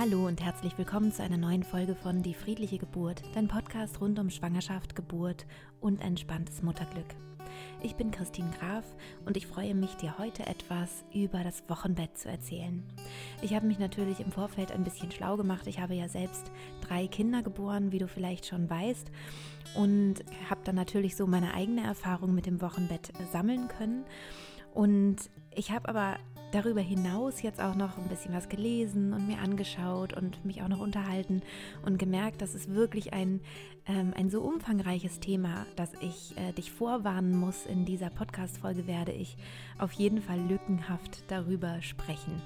Hallo und herzlich willkommen zu einer neuen Folge von Die friedliche Geburt, dein Podcast rund um Schwangerschaft, Geburt und entspanntes Mutterglück. Ich bin Christine Graf und ich freue mich, dir heute etwas über das Wochenbett zu erzählen. Ich habe mich natürlich im Vorfeld ein bisschen schlau gemacht. Ich habe ja selbst drei Kinder geboren, wie du vielleicht schon weißt, und habe dann natürlich so meine eigene Erfahrung mit dem Wochenbett sammeln können. Und ich habe aber darüber hinaus jetzt auch noch ein bisschen was gelesen und mir angeschaut und mich auch noch unterhalten und gemerkt, dass es wirklich ein, ähm, ein so umfangreiches Thema, dass ich äh, dich vorwarnen muss. In dieser Podcast-Folge werde ich auf jeden Fall lückenhaft darüber sprechen.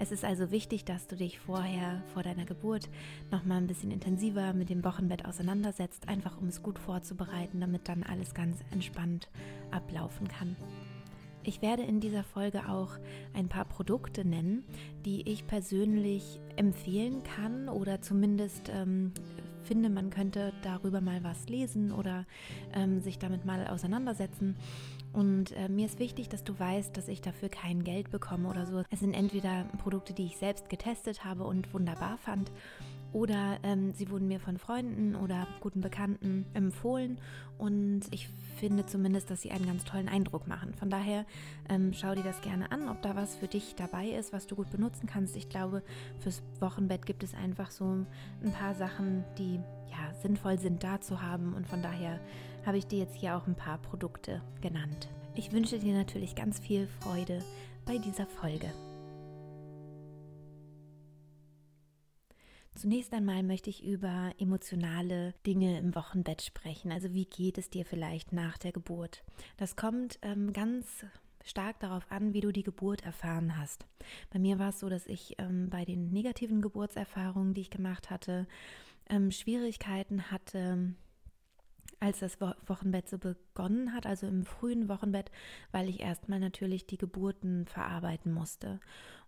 Es ist also wichtig, dass du dich vorher, vor deiner Geburt, nochmal ein bisschen intensiver mit dem Wochenbett auseinandersetzt, einfach um es gut vorzubereiten, damit dann alles ganz entspannt ablaufen kann. Ich werde in dieser Folge auch ein paar Produkte nennen, die ich persönlich empfehlen kann oder zumindest ähm, finde, man könnte darüber mal was lesen oder ähm, sich damit mal auseinandersetzen. Und äh, mir ist wichtig, dass du weißt, dass ich dafür kein Geld bekomme oder so. Es sind entweder Produkte, die ich selbst getestet habe und wunderbar fand oder ähm, sie wurden mir von Freunden oder guten Bekannten empfohlen und ich finde zumindest, dass sie einen ganz tollen Eindruck machen. Von daher ähm, schau dir das gerne an, ob da was für dich dabei ist, was du gut benutzen kannst. Ich glaube, fürs Wochenbett gibt es einfach so ein paar Sachen, die ja sinnvoll sind, da zu haben und von daher habe ich dir jetzt hier auch ein paar Produkte genannt. Ich wünsche dir natürlich ganz viel Freude bei dieser Folge. Zunächst einmal möchte ich über emotionale Dinge im Wochenbett sprechen. Also wie geht es dir vielleicht nach der Geburt? Das kommt ähm, ganz stark darauf an, wie du die Geburt erfahren hast. Bei mir war es so, dass ich ähm, bei den negativen Geburtserfahrungen, die ich gemacht hatte, ähm, Schwierigkeiten hatte, als das Wochenbett so begonnen hat, also im frühen Wochenbett, weil ich erstmal natürlich die Geburten verarbeiten musste.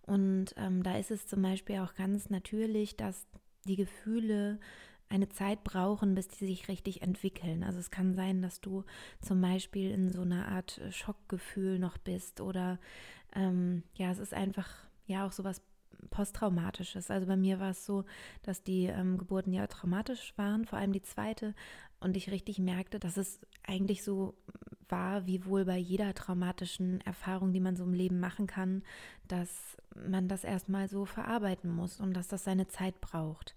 Und ähm, da ist es zum Beispiel auch ganz natürlich, dass die Gefühle eine Zeit brauchen, bis die sich richtig entwickeln. Also es kann sein, dass du zum Beispiel in so einer Art Schockgefühl noch bist oder ähm, ja, es ist einfach ja auch sowas posttraumatisches. Also bei mir war es so, dass die ähm, Geburten ja traumatisch waren, vor allem die zweite, und ich richtig merkte, dass es eigentlich so war, wie wohl bei jeder traumatischen Erfahrung, die man so im Leben machen kann, dass man das erstmal so verarbeiten muss und dass das seine Zeit braucht.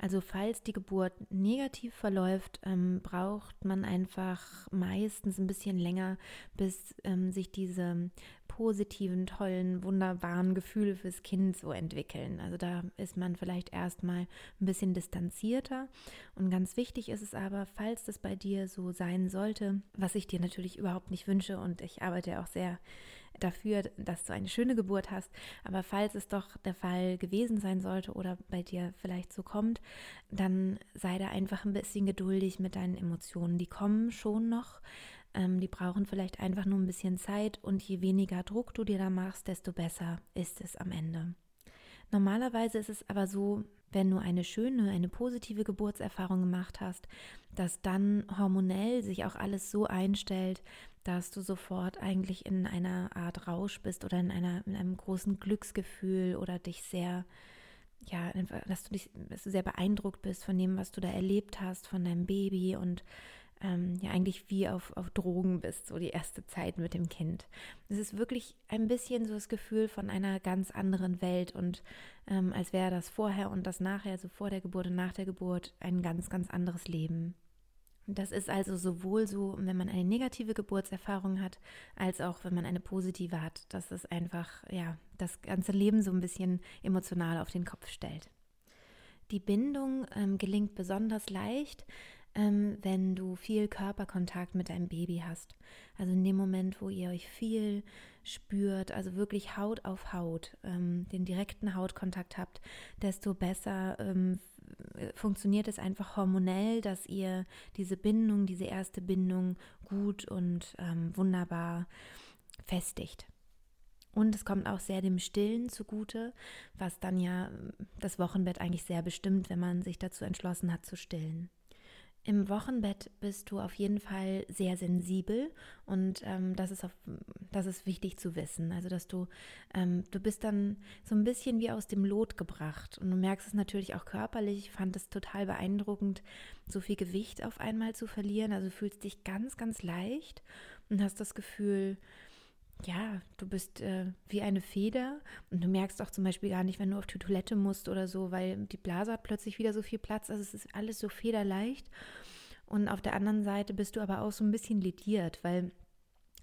Also falls die Geburt negativ verläuft, ähm, braucht man einfach meistens ein bisschen länger, bis ähm, sich diese positiven, tollen, wunderbaren Gefühle fürs Kind so entwickeln. Also da ist man vielleicht erstmal ein bisschen distanzierter. Und ganz wichtig ist es aber, falls das bei dir so sein sollte, was ich dir natürlich überhaupt nicht wünsche und ich arbeite auch sehr dafür, dass du eine schöne Geburt hast. Aber falls es doch der Fall gewesen sein sollte oder bei dir vielleicht so kommt, dann sei da einfach ein bisschen geduldig mit deinen Emotionen. Die kommen schon noch. Ähm, die brauchen vielleicht einfach nur ein bisschen Zeit und je weniger Druck du dir da machst, desto besser ist es am Ende. Normalerweise ist es aber so, wenn du eine schöne, eine positive Geburtserfahrung gemacht hast, dass dann hormonell sich auch alles so einstellt, dass du sofort eigentlich in einer Art Rausch bist oder in, einer, in einem großen Glücksgefühl oder dich sehr, ja, dass du dich dass du sehr beeindruckt bist von dem, was du da erlebt hast, von deinem Baby und ähm, ja eigentlich wie auf, auf Drogen bist, so die erste Zeit mit dem Kind. Es ist wirklich ein bisschen so das Gefühl von einer ganz anderen Welt und ähm, als wäre das vorher und das nachher, also vor der Geburt und nach der Geburt, ein ganz, ganz anderes Leben. Das ist also sowohl so, wenn man eine negative Geburtserfahrung hat, als auch wenn man eine positive hat, dass es einfach, ja, das ganze Leben so ein bisschen emotional auf den Kopf stellt. Die Bindung ähm, gelingt besonders leicht, ähm, wenn du viel Körperkontakt mit deinem Baby hast. Also in dem Moment, wo ihr euch viel spürt, also wirklich Haut auf Haut, ähm, den direkten Hautkontakt habt, desto besser ähm, funktioniert es einfach hormonell, dass ihr diese Bindung, diese erste Bindung gut und ähm, wunderbar festigt. Und es kommt auch sehr dem Stillen zugute, was dann ja das Wochenbett eigentlich sehr bestimmt, wenn man sich dazu entschlossen hat zu stillen. Im Wochenbett bist du auf jeden Fall sehr sensibel und ähm, das, ist auf, das ist wichtig zu wissen. Also, dass du, ähm, du bist dann so ein bisschen wie aus dem Lot gebracht und du merkst es natürlich auch körperlich. Ich fand es total beeindruckend, so viel Gewicht auf einmal zu verlieren. Also, du fühlst dich ganz, ganz leicht und hast das Gefühl, ja, du bist äh, wie eine Feder und du merkst auch zum Beispiel gar nicht, wenn du auf die Toilette musst oder so, weil die Blase hat plötzlich wieder so viel Platz. Also es ist alles so federleicht. Und auf der anderen Seite bist du aber auch so ein bisschen lidiert, weil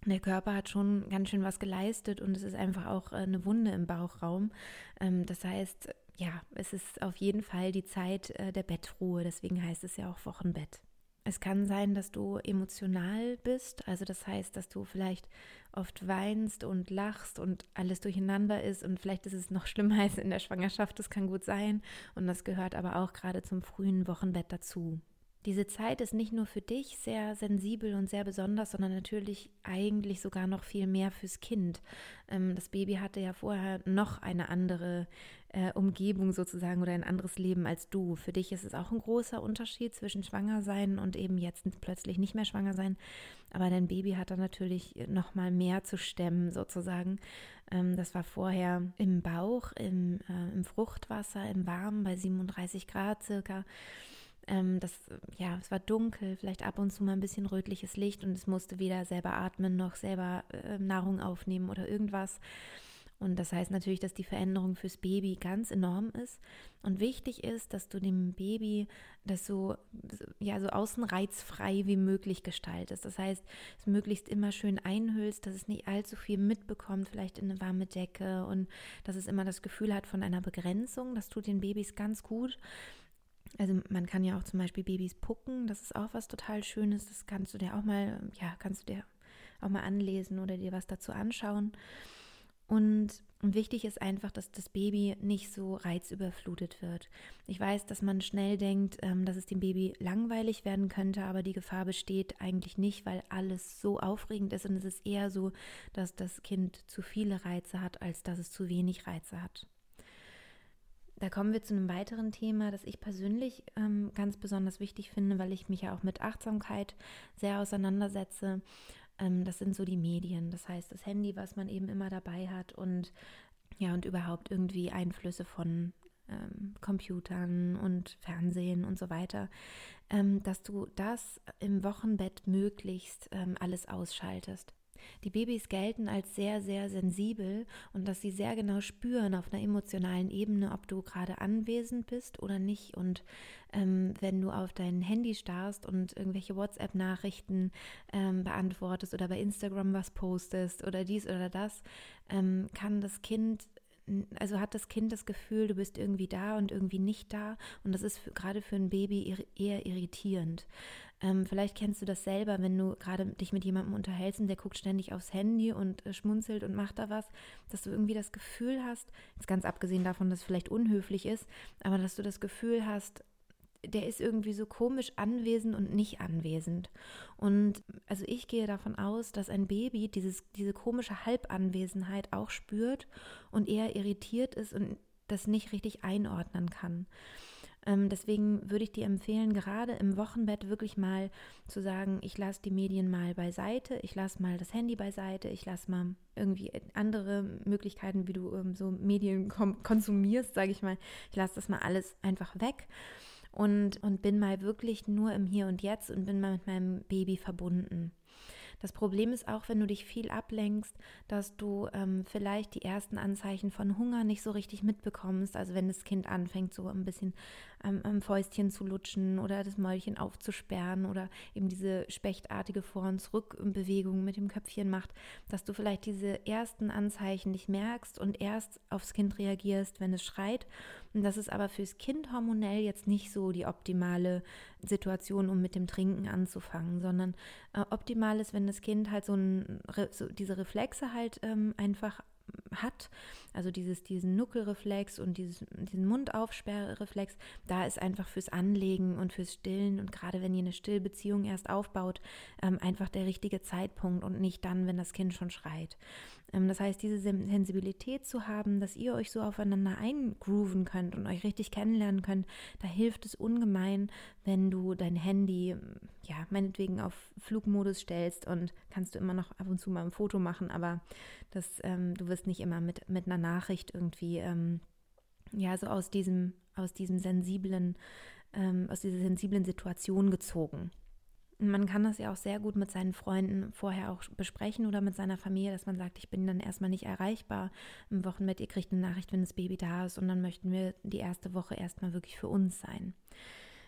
der Körper hat schon ganz schön was geleistet und es ist einfach auch äh, eine Wunde im Bauchraum. Ähm, das heißt, ja, es ist auf jeden Fall die Zeit äh, der Bettruhe. Deswegen heißt es ja auch Wochenbett. Es kann sein, dass du emotional bist, also das heißt, dass du vielleicht oft weinst und lachst und alles durcheinander ist und vielleicht ist es noch schlimmer als in der Schwangerschaft, das kann gut sein und das gehört aber auch gerade zum frühen Wochenbett dazu. Diese Zeit ist nicht nur für dich sehr sensibel und sehr besonders, sondern natürlich eigentlich sogar noch viel mehr fürs Kind. Ähm, das Baby hatte ja vorher noch eine andere äh, Umgebung sozusagen oder ein anderes Leben als du. Für dich ist es auch ein großer Unterschied zwischen schwanger sein und eben jetzt plötzlich nicht mehr schwanger sein. Aber dein Baby hat dann natürlich noch mal mehr zu stemmen sozusagen. Ähm, das war vorher im Bauch, im, äh, im Fruchtwasser, im Warmen bei 37 Grad circa. Ähm, das, ja, es war dunkel, vielleicht ab und zu mal ein bisschen rötliches Licht und es musste weder selber atmen noch selber äh, Nahrung aufnehmen oder irgendwas. Und das heißt natürlich, dass die Veränderung fürs Baby ganz enorm ist. Und wichtig ist, dass du dem Baby das so, ja, so außenreizfrei wie möglich gestaltest. Das heißt, es möglichst immer schön einhüllst, dass es nicht allzu viel mitbekommt, vielleicht in eine warme Decke und dass es immer das Gefühl hat von einer Begrenzung. Das tut den Babys ganz gut. Also man kann ja auch zum Beispiel Babys pucken, das ist auch was total Schönes. Das kannst du dir auch mal, ja, kannst du dir auch mal anlesen oder dir was dazu anschauen. Und, wichtig ist einfach, dass das Baby nicht so reizüberflutet wird. Ich weiß, dass man schnell denkt, ähm, dass es dem Baby langweilig werden könnte, aber die Gefahr besteht eigentlich nicht, weil alles so aufregend ist und es ist eher so, dass das Kind zu viele Reize hat, als dass es zu wenig Reize hat. Da kommen wir zu einem weiteren Thema, das ich persönlich ähm, ganz besonders wichtig finde, weil ich mich ja auch mit Achtsamkeit sehr auseinandersetze. Ähm, das sind so die Medien, das heißt das Handy, was man eben immer dabei hat und ja, und überhaupt irgendwie Einflüsse von ähm, Computern und Fernsehen und so weiter, ähm, dass du das im Wochenbett möglichst ähm, alles ausschaltest. Die Babys gelten als sehr, sehr sensibel und dass sie sehr genau spüren auf einer emotionalen Ebene, ob du gerade anwesend bist oder nicht. Und ähm, wenn du auf dein Handy starrst und irgendwelche WhatsApp-Nachrichten ähm, beantwortest oder bei Instagram was postest oder dies oder das, ähm, kann das Kind also hat das Kind das Gefühl, du bist irgendwie da und irgendwie nicht da. Und das ist gerade für ein Baby eher irritierend. Ähm, vielleicht kennst du das selber, wenn du gerade dich mit jemandem unterhältst und der guckt ständig aufs Handy und äh, schmunzelt und macht da was, dass du irgendwie das Gefühl hast, jetzt ganz abgesehen davon, dass es vielleicht unhöflich ist, aber dass du das Gefühl hast, der ist irgendwie so komisch anwesend und nicht anwesend. Und also ich gehe davon aus, dass ein Baby dieses, diese komische Halbanwesenheit auch spürt und eher irritiert ist und das nicht richtig einordnen kann. Ähm, deswegen würde ich dir empfehlen, gerade im Wochenbett wirklich mal zu sagen, ich lasse die Medien mal beiseite, ich lasse mal das Handy beiseite, ich lasse mal irgendwie andere Möglichkeiten, wie du ähm, so Medien konsumierst, sage ich mal. Ich lasse das mal alles einfach weg und, und bin mal wirklich nur im Hier und Jetzt und bin mal mit meinem Baby verbunden. Das Problem ist auch, wenn du dich viel ablenkst, dass du ähm, vielleicht die ersten Anzeichen von Hunger nicht so richtig mitbekommst. Also wenn das Kind anfängt, so ein bisschen am, am Fäustchen zu lutschen oder das Mäulchen aufzusperren oder eben diese spechtartige Vor- und Zurückbewegung mit dem Köpfchen macht, dass du vielleicht diese ersten Anzeichen nicht merkst und erst aufs Kind reagierst, wenn es schreit. Und das ist aber fürs Kind hormonell jetzt nicht so die optimale Situation, um mit dem Trinken anzufangen, sondern äh, optimal ist, wenn das Kind halt so, ein, so diese Reflexe halt ähm, einfach hat, also dieses, diesen Nuckelreflex und dieses, diesen Mundaufsperrreflex, da ist einfach fürs Anlegen und fürs Stillen und gerade wenn ihr eine Stillbeziehung erst aufbaut, ähm, einfach der richtige Zeitpunkt und nicht dann, wenn das Kind schon schreit. Ähm, das heißt, diese Sensibilität zu haben, dass ihr euch so aufeinander eingrooven könnt und euch richtig kennenlernen könnt, da hilft es ungemein, wenn du dein Handy, ja, meinetwegen auf Flugmodus stellst und kannst du immer noch ab und zu mal ein Foto machen, aber das, ähm, du wirst nicht immer mit, mit einer Nachricht irgendwie, ähm, ja, so aus diesem, aus diesem sensiblen, ähm, aus dieser sensiblen Situation gezogen. Man kann das ja auch sehr gut mit seinen Freunden vorher auch besprechen oder mit seiner Familie, dass man sagt, ich bin dann erstmal nicht erreichbar im Wochenbett, ihr kriegt eine Nachricht, wenn das Baby da ist und dann möchten wir die erste Woche erstmal wirklich für uns sein.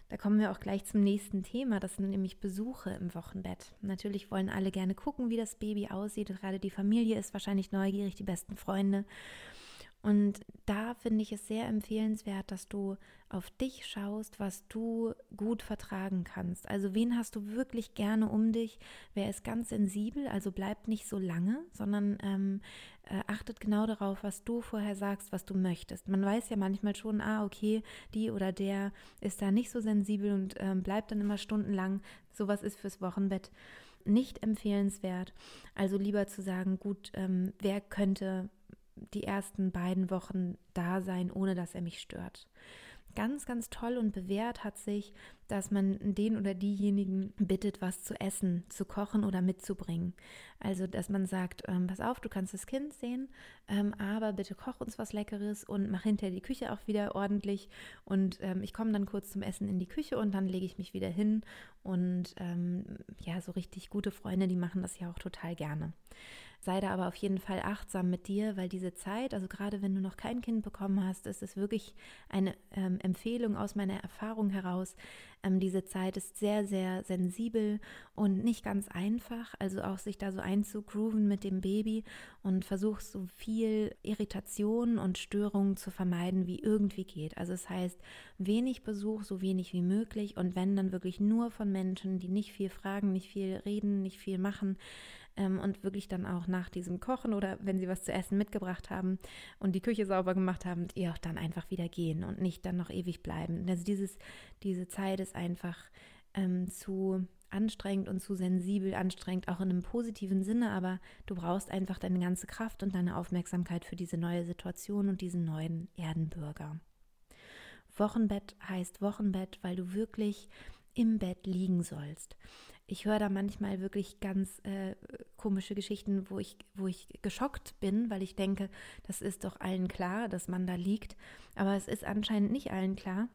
Da kommen wir auch gleich zum nächsten Thema, das sind nämlich Besuche im Wochenbett. Natürlich wollen alle gerne gucken, wie das Baby aussieht. Gerade die Familie ist wahrscheinlich neugierig, die besten Freunde. Und da finde ich es sehr empfehlenswert, dass du auf dich schaust, was du gut vertragen kannst. Also wen hast du wirklich gerne um dich? Wer ist ganz sensibel? Also bleibt nicht so lange, sondern ähm, äh, achtet genau darauf, was du vorher sagst, was du möchtest. Man weiß ja manchmal schon, ah, okay, die oder der ist da nicht so sensibel und ähm, bleibt dann immer stundenlang. Sowas ist fürs Wochenbett nicht empfehlenswert. Also lieber zu sagen, gut, ähm, wer könnte die ersten beiden Wochen da sein, ohne dass er mich stört. Ganz, ganz toll und bewährt hat sich, dass man den oder diejenigen bittet, was zu essen, zu kochen oder mitzubringen. Also, dass man sagt, ähm, pass auf, du kannst das Kind sehen, ähm, aber bitte koch uns was Leckeres und mach hinterher die Küche auch wieder ordentlich. Und ähm, ich komme dann kurz zum Essen in die Küche und dann lege ich mich wieder hin. Und ähm, ja, so richtig gute Freunde, die machen das ja auch total gerne. Sei da aber auf jeden Fall achtsam mit dir, weil diese Zeit, also gerade wenn du noch kein Kind bekommen hast, ist es wirklich eine ähm, Empfehlung aus meiner Erfahrung heraus. Ähm, diese Zeit ist sehr, sehr sensibel und nicht ganz einfach. Also auch sich da so einzugrooven mit dem Baby und versuch so viel Irritation und Störungen zu vermeiden, wie irgendwie geht. Also es das heißt, wenig Besuch, so wenig wie möglich und wenn dann wirklich nur von Menschen, die nicht viel fragen, nicht viel reden, nicht viel machen, ähm, und wirklich dann auch nach diesem Kochen oder wenn sie was zu essen mitgebracht haben und die Küche sauber gemacht haben, ihr auch dann einfach wieder gehen und nicht dann noch ewig bleiben. Also dieses, diese Zeit ist einfach ähm, zu anstrengend und zu sensibel, anstrengend auch in einem positiven Sinne, aber du brauchst einfach deine ganze Kraft und deine Aufmerksamkeit für diese neue Situation und diesen neuen Erdenbürger. Wochenbett heißt Wochenbett, weil du wirklich im Bett liegen sollst ich höre da manchmal wirklich ganz äh, komische Geschichten, wo ich, wo ich geschockt bin, weil ich denke, das ist doch allen klar, dass man da liegt. Aber es ist anscheinend nicht allen klar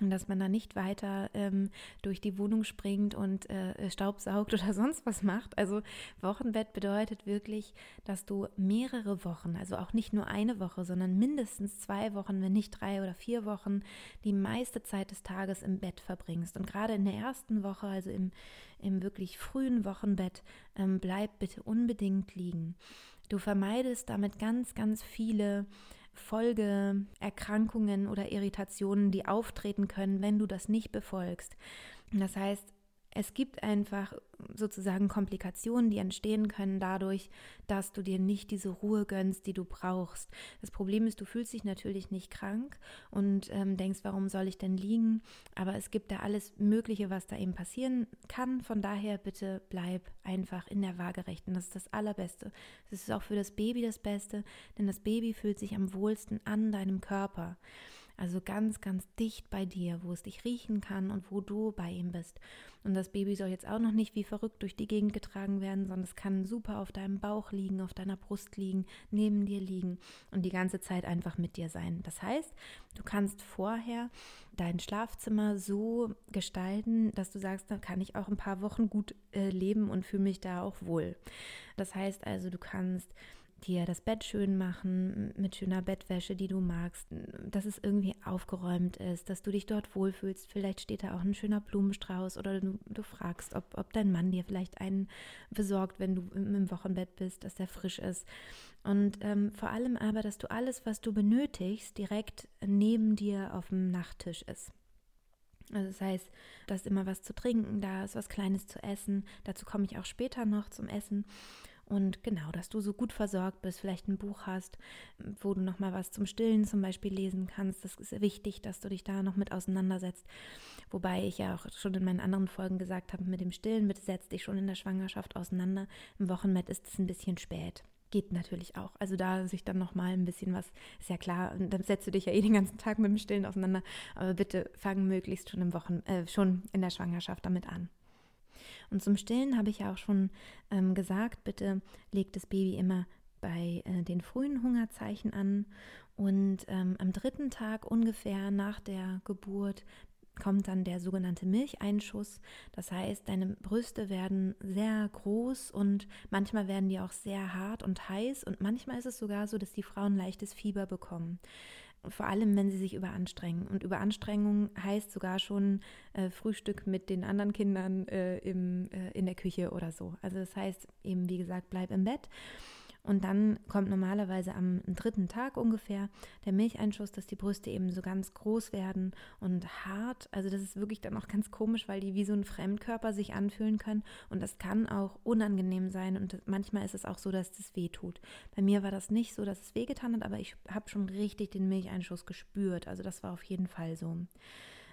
und dass man da nicht weiter ähm, durch die Wohnung springt und äh, Staub saugt oder sonst was macht. Also Wochenbett bedeutet wirklich, dass du mehrere Wochen, also auch nicht nur eine Woche, sondern mindestens zwei Wochen, wenn nicht drei oder vier Wochen, die meiste Zeit des Tages im Bett verbringst. Und gerade in der ersten Woche, also im, im wirklich frühen Wochenbett, ähm, bleib bitte unbedingt liegen. Du vermeidest damit ganz, ganz viele Folgeerkrankungen oder Irritationen, die auftreten können, wenn du das nicht befolgst. Das heißt, es gibt einfach sozusagen Komplikationen, die entstehen können dadurch, dass du dir nicht diese Ruhe gönnst, die du brauchst. Das Problem ist, du fühlst dich natürlich nicht krank und ähm, denkst, warum soll ich denn liegen? Aber es gibt da alles Mögliche, was da eben passieren kann. Von daher bitte bleib einfach in der Waagerechten. Das ist das Allerbeste. Das ist auch für das Baby das Beste, denn das Baby fühlt sich am wohlsten an deinem Körper. Also ganz, ganz dicht bei dir, wo es dich riechen kann und wo du bei ihm bist. Und das Baby soll jetzt auch noch nicht wie verrückt durch die Gegend getragen werden, sondern es kann super auf deinem Bauch liegen, auf deiner Brust liegen, neben dir liegen und die ganze Zeit einfach mit dir sein. Das heißt, du kannst vorher dein Schlafzimmer so gestalten, dass du sagst, da kann ich auch ein paar Wochen gut äh, leben und fühle mich da auch wohl. Das heißt also, du kannst dir das Bett schön machen mit schöner Bettwäsche, die du magst, dass es irgendwie aufgeräumt ist, dass du dich dort wohlfühlst. Vielleicht steht da auch ein schöner Blumenstrauß oder du, du fragst, ob, ob dein Mann dir vielleicht einen besorgt, wenn du im, Wochenbett bist, dass der frisch ist. Und ähm, vor allem aber, dass du alles, was du benötigst, direkt neben dir auf dem Nachttisch ist. Also das heißt, dass immer was zu trinken da ist, was Kleines zu essen. Dazu komme ich auch später noch zum Essen. Und genau, dass du so gut versorgt bist, vielleicht ein Buch hast, wo du noch mal was zum Stillen zum Beispiel lesen kannst. Das ist wichtig, dass du dich da noch mit auseinandersetzt. Wobei ich ja auch schon in meinen anderen Folgen gesagt habe, mit dem Stillen, bitte setz dich schon in der Schwangerschaft auseinander. Im Wochenbett ist es ein bisschen spät. geht natürlich auch. Also da sich dann nochmal ein bisschen was, ist ja klar, dann setzt du dich ja eh den ganzen Tag mit dem Stillen auseinander, aber bitte fang möglichst schon im Wochen, äh, schon in der Schwangerschaft damit an. Und zum Stillen habe ich ja auch schon ähm, gesagt, bitte legt das Baby immer bei äh, den frühen Hungerzeichen an und ähm, am dritten Tag ungefähr nach der Geburt kommt dann der sogenannte Milcheinschuss. Das heißt, deine Brüste werden sehr groß und manchmal werden die auch sehr hart und heiß und manchmal ist es sogar so, dass die Frauen leichtes Fieber bekommen. Vor allem, wenn sie sich überanstrengen. Und Überanstrengung heißt sogar schon äh, Frühstück mit den anderen Kindern äh, im, äh, in der Küche oder so. Also das heißt eben, wie gesagt, bleib im Bett. Und dann kommt normalerweise am dritten Tag ungefähr der Milcheinschuss, dass die Brüste eben so ganz groß werden und hart. Also das ist wirklich dann auch ganz komisch, weil die wie so ein Fremdkörper sich anfühlen können. Und das kann auch unangenehm sein. Und manchmal ist es auch so, dass das weh tut. Bei mir war das nicht so, dass es wehgetan hat, aber ich habe schon richtig den Milcheinschuss gespürt. Also das war auf jeden Fall so.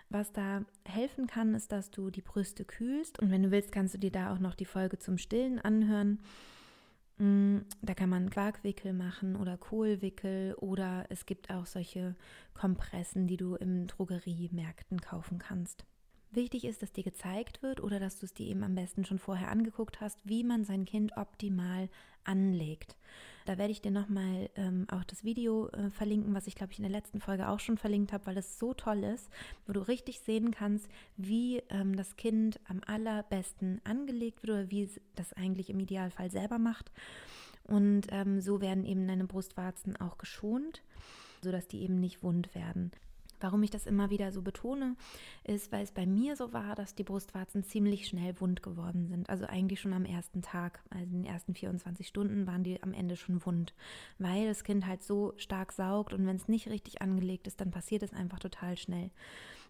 Was da helfen kann, ist, dass du die Brüste kühlst. Und wenn du willst, kannst du dir da auch noch die Folge zum Stillen anhören. Mm, da kann man Quarkwickel machen oder Kohlwickel oder es gibt auch solche Kompressen, die du im Drogeriemärkten kaufen kannst. Wichtig ist, dass dir gezeigt wird oder dass du es dir eben am besten schon vorher angeguckt hast, wie man sein Kind optimal anlegt. Da werde ich dir nochmal ähm, auch das Video äh, verlinken, was ich glaube ich in der letzten Folge auch schon verlinkt habe, weil es so toll ist, wo du richtig sehen kannst, wie ähm, das Kind am allerbesten angelegt wird oder wie es das eigentlich im Idealfall selber macht. Und ähm, so werden eben deine Brustwarzen auch geschont, sodass die eben nicht wund werden. Warum ich das immer wieder so betone, ist, weil es bei mir so war, dass die Brustwarzen ziemlich schnell wund geworden sind. Also eigentlich schon am ersten Tag, also in den ersten 24 Stunden waren die am Ende schon wund, weil das Kind halt so stark saugt und wenn es nicht richtig angelegt ist, dann passiert es einfach total schnell.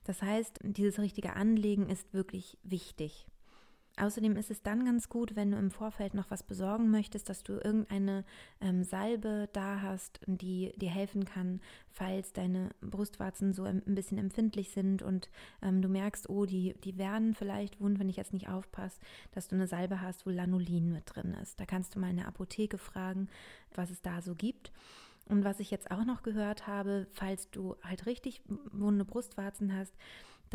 Das heißt, dieses richtige Anlegen ist wirklich wichtig. Außerdem ist es dann ganz gut, wenn du im Vorfeld noch was besorgen möchtest, dass du irgendeine ähm, Salbe da hast, die dir helfen kann, falls deine Brustwarzen so ein bisschen empfindlich sind und ähm, du merkst, oh, die, die werden vielleicht wund, wenn ich jetzt nicht aufpasse, dass du eine Salbe hast, wo Lanolin mit drin ist. Da kannst du mal in der Apotheke fragen, was es da so gibt. Und was ich jetzt auch noch gehört habe, falls du halt richtig wunde Brustwarzen hast,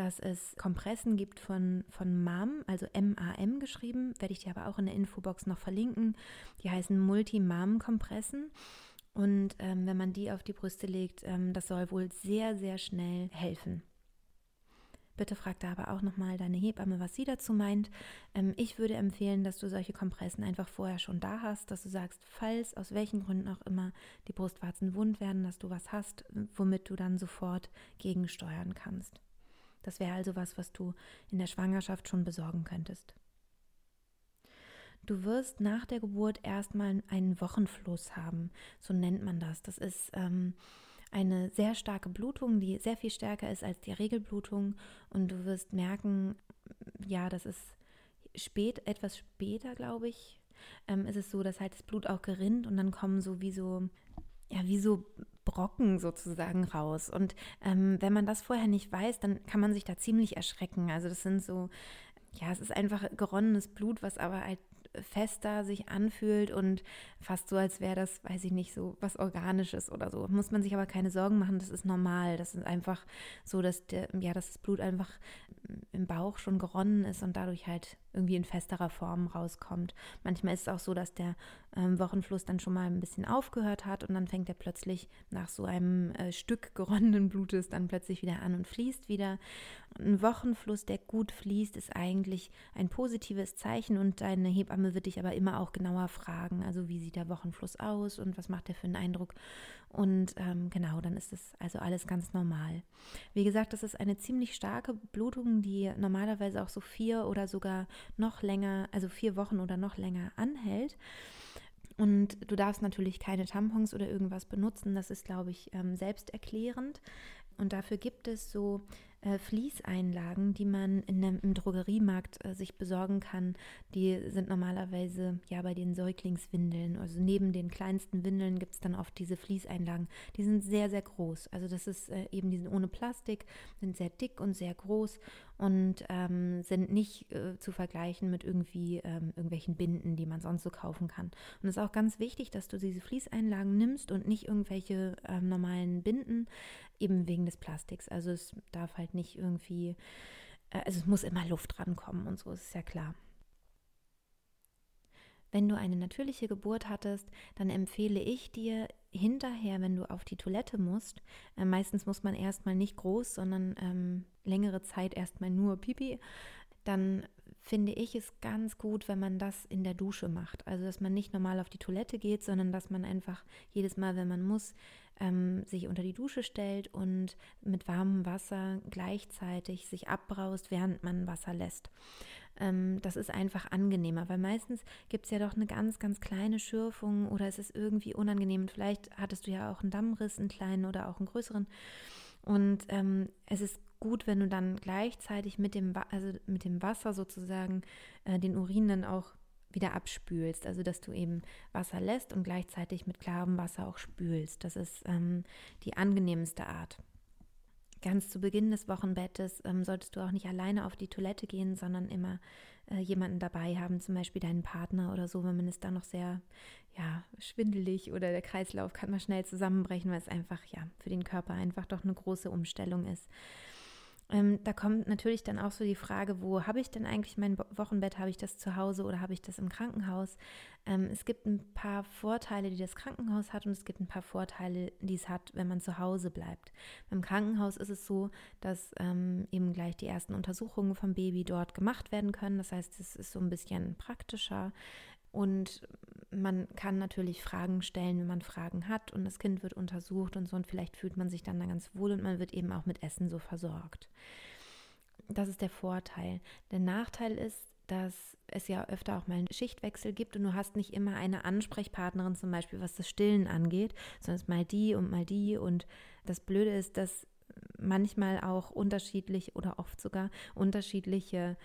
dass es Kompressen gibt von, von MAM, also M-A-M geschrieben, werde ich dir aber auch in der Infobox noch verlinken. Die heißen Multi-MAM-Kompressen. Und ähm, wenn man die auf die Brüste legt, ähm, das soll wohl sehr, sehr schnell helfen. Bitte frag da aber auch nochmal deine Hebamme, was sie dazu meint. Ähm, ich würde empfehlen, dass du solche Kompressen einfach vorher schon da hast, dass du sagst, falls aus welchen Gründen auch immer die Brustwarzen wund werden, dass du was hast, womit du dann sofort gegensteuern kannst. Das wäre also was, was du in der Schwangerschaft schon besorgen könntest. Du wirst nach der Geburt erstmal einen Wochenfluss haben, so nennt man das. Das ist ähm, eine sehr starke Blutung, die sehr viel stärker ist als die Regelblutung. Und du wirst merken, ja, das ist spät, etwas später, glaube ich, ähm, ist es so, dass halt das Blut auch gerinnt und dann kommen so wie so, ja, wie so Brocken sozusagen raus. Und ähm, wenn man das vorher nicht weiß, dann kann man sich da ziemlich erschrecken. Also das sind so, ja, es ist einfach geronnenes Blut, was aber halt fester sich anfühlt und fast so, als wäre das, weiß ich nicht, so was Organisches oder so. Muss man sich aber keine Sorgen machen, das ist normal. Das ist einfach so, dass der, ja, dass das Blut einfach im Bauch schon geronnen ist und dadurch halt irgendwie in festerer Form rauskommt. Manchmal ist es auch so, dass der ähm, Wochenfluss dann schon mal ein bisschen aufgehört hat und dann fängt er plötzlich nach so einem äh, Stück geronnenen Blutes dann plötzlich wieder an und fließt wieder. Ein Wochenfluss, der gut fließt, ist eigentlich ein positives Zeichen und deine Hebamme wird dich aber immer auch genauer fragen, also wie sieht der Wochenfluss aus und was macht der für einen Eindruck und ähm, genau, dann ist es also alles ganz normal. Wie gesagt, das ist eine ziemlich starke Blutung, die normalerweise auch so vier oder sogar noch länger, also vier Wochen oder noch länger anhält. Und du darfst natürlich keine Tampons oder irgendwas benutzen. Das ist, glaube ich, ähm, selbsterklärend. Und dafür gibt es so äh, Fließeinlagen, die man in dem, im Drogeriemarkt äh, sich besorgen kann. Die sind normalerweise ja bei den Säuglingswindeln. Also neben den kleinsten Windeln gibt es dann oft diese Fließeinlagen. Die sind sehr, sehr groß. Also das ist äh, eben, die sind ohne Plastik, sind sehr dick und sehr groß und ähm, sind nicht äh, zu vergleichen mit irgendwie ähm, irgendwelchen Binden, die man sonst so kaufen kann. Und es ist auch ganz wichtig, dass du diese Fließeinlagen nimmst und nicht irgendwelche ähm, normalen Binden, eben wegen des Plastiks. Also es darf halt nicht irgendwie, äh, also es muss immer Luft rankommen und so, ist ja klar. Wenn du eine natürliche Geburt hattest, dann empfehle ich dir hinterher, wenn du auf die Toilette musst, äh, meistens muss man erstmal nicht groß, sondern ähm, längere Zeit erstmal nur Pipi, dann finde ich es ganz gut, wenn man das in der Dusche macht. Also, dass man nicht normal auf die Toilette geht, sondern dass man einfach jedes Mal, wenn man muss, ähm, sich unter die Dusche stellt und mit warmem Wasser gleichzeitig sich abbraust, während man Wasser lässt ähm, das ist einfach angenehmer, weil meistens gibt es ja doch eine ganz, ganz kleine Schürfung oder es ist irgendwie unangenehm. Vielleicht hattest du ja auch einen Dammriss, einen kleinen oder auch einen größeren. Und ähm, es ist gut, wenn du dann gleichzeitig mit dem, also mit dem Wasser sozusagen äh, den Urin dann auch wieder abspülst. Also dass du eben Wasser lässt und gleichzeitig mit klarem Wasser auch spülst. Das ist ähm, die angenehmste Art. Ganz zu Beginn des Wochenbettes ähm, solltest du auch nicht alleine auf die Toilette gehen, sondern immer äh, jemanden dabei haben, zum Beispiel deinen Partner oder so, wenn man ist da noch sehr ja, schwindelig oder der Kreislauf kann mal schnell zusammenbrechen, weil es einfach ja für den Körper einfach doch eine große Umstellung ist. Ähm, da kommt natürlich dann auch so die Frage, wo habe ich denn eigentlich mein Wochenbett? Habe ich das zu Hause oder habe ich das im Krankenhaus? Ähm, es gibt ein paar Vorteile, die das Krankenhaus hat und es gibt ein paar Vorteile, die es hat, wenn man zu Hause bleibt. Beim Krankenhaus ist es so, dass ähm, eben gleich die ersten Untersuchungen vom Baby dort gemacht werden können. Das heißt, es ist so ein bisschen praktischer. Und man kann natürlich Fragen stellen, wenn man Fragen hat und das Kind wird untersucht und so und vielleicht fühlt man sich dann da ganz wohl und man wird eben auch mit Essen so versorgt. Das ist der Vorteil. Der Nachteil ist, dass es ja öfter auch mal einen Schichtwechsel gibt und du hast nicht immer eine Ansprechpartnerin zum Beispiel, was das Stillen angeht, sondern es ist mal die und mal die und das Blöde ist, dass manchmal auch unterschiedlich oder oft sogar unterschiedliche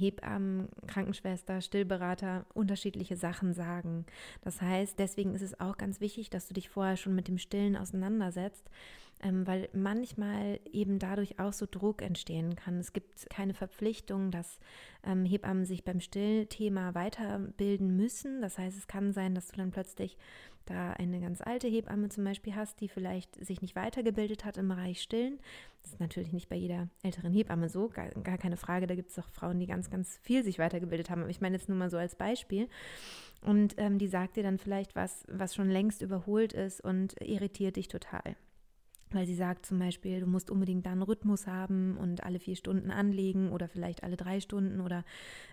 Hebammen, Krankenschwester, Stillberater unterschiedliche Sachen sagen. Das heißt, deswegen ist es auch ganz wichtig, dass du dich vorher schon mit dem Stillen auseinandersetzt, ähm, weil manchmal eben dadurch auch so Druck entstehen kann. Es gibt keine Verpflichtung, dass ähm, Hebammen sich beim Stillthema weiterbilden müssen. Das heißt, es kann sein, dass du dann plötzlich da eine ganz alte Hebamme zum Beispiel hast, die vielleicht sich nicht weitergebildet hat im Bereich Stillen. Das ist natürlich nicht bei jeder älteren Hebamme so, gar, gar keine Frage. Da gibt es auch Frauen, die ganz, ganz viel sich weitergebildet haben. Aber ich meine jetzt nur mal so als Beispiel. Und ähm, die sagt dir dann vielleicht was, was schon längst überholt ist und irritiert dich total weil sie sagt zum Beispiel, du musst unbedingt da einen Rhythmus haben und alle vier Stunden anlegen oder vielleicht alle drei Stunden oder,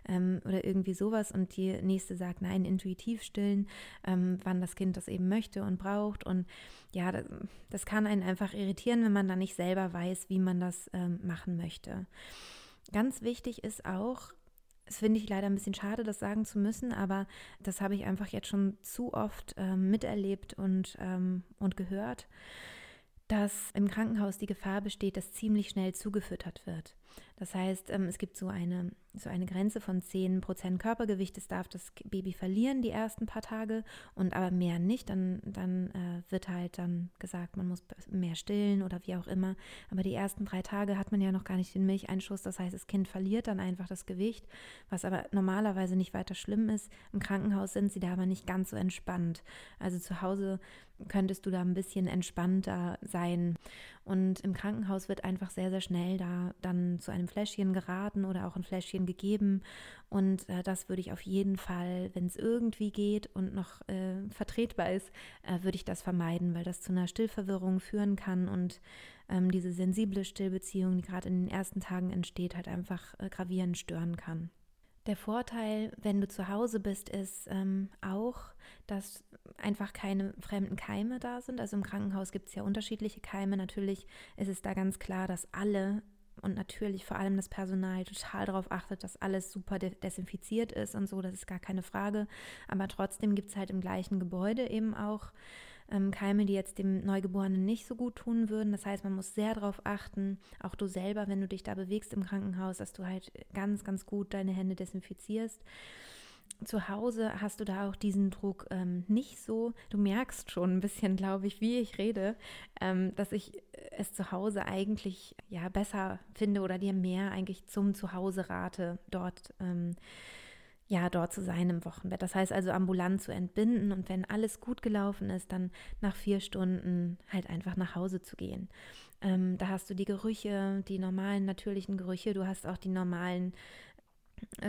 ähm, oder irgendwie sowas. Und die nächste sagt, nein, intuitiv stillen, ähm, wann das Kind das eben möchte und braucht. Und ja, das, das, kann einen einfach irritieren, wenn man da nicht selber weiß, wie man das ähm, machen möchte. Ganz wichtig ist auch, das finde ich leider ein bisschen schade, das sagen zu müssen, aber das habe ich einfach jetzt schon zu oft ähm, miterlebt und, ähm, und gehört dass im Krankenhaus die Gefahr besteht, dass ziemlich schnell zugefüttert wird. Das heißt, ähm, es gibt so eine, so eine Grenze von 10 Prozent Körpergewicht. Es darf das Baby verlieren die ersten paar Tage und aber mehr nicht. Dann, dann äh, wird halt dann gesagt, man muss mehr stillen oder wie auch immer. Aber die ersten drei Tage hat man ja noch gar nicht den Milcheinschuss. Das heißt, das Kind verliert dann einfach das Gewicht, was aber normalerweise nicht weiter schlimm ist. Im Krankenhaus sind sie da aber nicht ganz so entspannt. Also zu Hause könntest du da ein bisschen entspannter sein. Und im Krankenhaus wird einfach sehr, sehr schnell da dann zu einem Fläschchen geraten oder auch ein Fläschchen gegeben. Und äh, das würde ich auf jeden Fall, wenn es irgendwie geht und noch äh, vertretbar ist, äh, würde ich das vermeiden, weil das zu einer Stillverwirrung führen kann und ähm, diese sensible Stillbeziehung, die gerade in den ersten Tagen entsteht, halt einfach äh, gravierend stören kann. Der Vorteil, wenn du zu Hause bist, ist ähm, auch, dass einfach keine fremden Keime da sind. Also im Krankenhaus gibt es ja unterschiedliche Keime. Natürlich ist es da ganz klar, dass alle und natürlich vor allem das Personal total darauf achtet, dass alles super de desinfiziert ist und so, das ist gar keine Frage. Aber trotzdem gibt es halt im gleichen Gebäude eben auch ähm, Keime, die jetzt dem Neugeborenen nicht so gut tun würden. Das heißt, man muss sehr darauf achten, auch du selber, wenn du dich da bewegst im Krankenhaus, dass du halt ganz, ganz gut deine Hände desinfizierst. Zu Hause hast du da auch diesen Druck ähm, nicht so. Du merkst schon ein bisschen, glaube ich, wie ich rede, ähm, dass ich es zu Hause eigentlich ja besser finde oder dir mehr eigentlich zum Zuhause rate, dort ähm, ja, dort zu sein im Wochenbett. Das heißt also ambulant zu entbinden und wenn alles gut gelaufen ist, dann nach vier Stunden halt einfach nach Hause zu gehen. Ähm, da hast du die Gerüche, die normalen natürlichen Gerüche, du hast auch die normalen äh,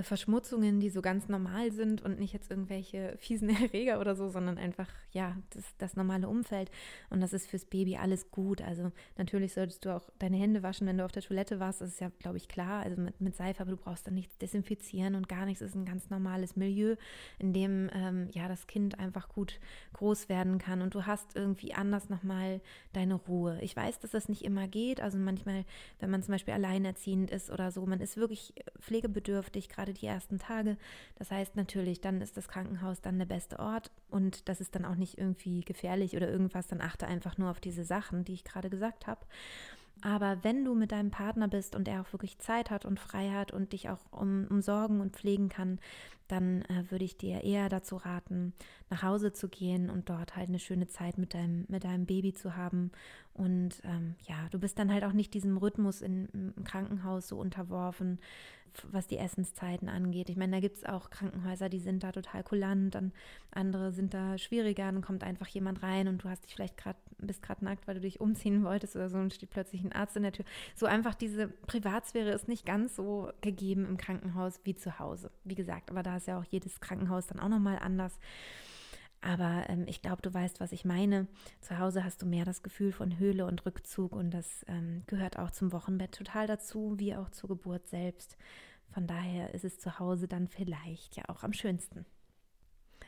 Verschmutzungen, die so ganz normal sind und nicht jetzt irgendwelche fiesen Erreger oder so, sondern einfach, ja, das, das normale Umfeld. Und das ist fürs Baby alles gut. Also natürlich solltest du auch deine Hände waschen, wenn du auf der Toilette warst. Das ist ja, glaube ich, klar. Also mit, mit Seife, aber du brauchst dann nichts desinfizieren und gar nichts. Es ist ein ganz normales Milieu, in dem, ähm, ja, das Kind einfach gut groß werden kann. Und du hast irgendwie anders nochmal deine Ruhe. Ich weiß, dass das nicht immer geht. Also manchmal, wenn man zum Beispiel alleinerziehend ist oder so, man ist wirklich pflegebedürftig dich gerade die ersten Tage. Das heißt natürlich, dann ist das Krankenhaus dann der beste Ort und das ist dann auch nicht irgendwie gefährlich oder irgendwas. Dann achte einfach nur auf diese Sachen, die ich gerade gesagt habe. Aber wenn du mit deinem Partner bist und er auch wirklich Zeit hat und frei hat und dich auch um, umsorgen und pflegen kann, dann äh, würde ich dir eher dazu raten, nach Hause zu gehen und dort halt eine schöne Zeit mit deinem, mit deinem Baby zu haben. Und ähm, ja, du bist dann halt auch nicht diesem Rhythmus in, im Krankenhaus so unterworfen, was die Essenszeiten angeht. Ich meine, da gibt es auch Krankenhäuser, die sind da total kulant, dann andere sind da schwieriger, dann kommt einfach jemand rein und du hast dich vielleicht gerade, bist gerade nackt, weil du dich umziehen wolltest oder so und steht plötzlich ein Arzt in der Tür. So einfach diese Privatsphäre ist nicht ganz so gegeben im Krankenhaus wie zu Hause. Wie gesagt, aber da ist ja auch jedes Krankenhaus dann auch nochmal anders. Aber ähm, ich glaube, du weißt, was ich meine. Zu Hause hast du mehr das Gefühl von Höhle und Rückzug und das ähm, gehört auch zum Wochenbett total dazu, wie auch zur Geburt selbst. Von daher ist es zu Hause dann vielleicht ja auch am schönsten.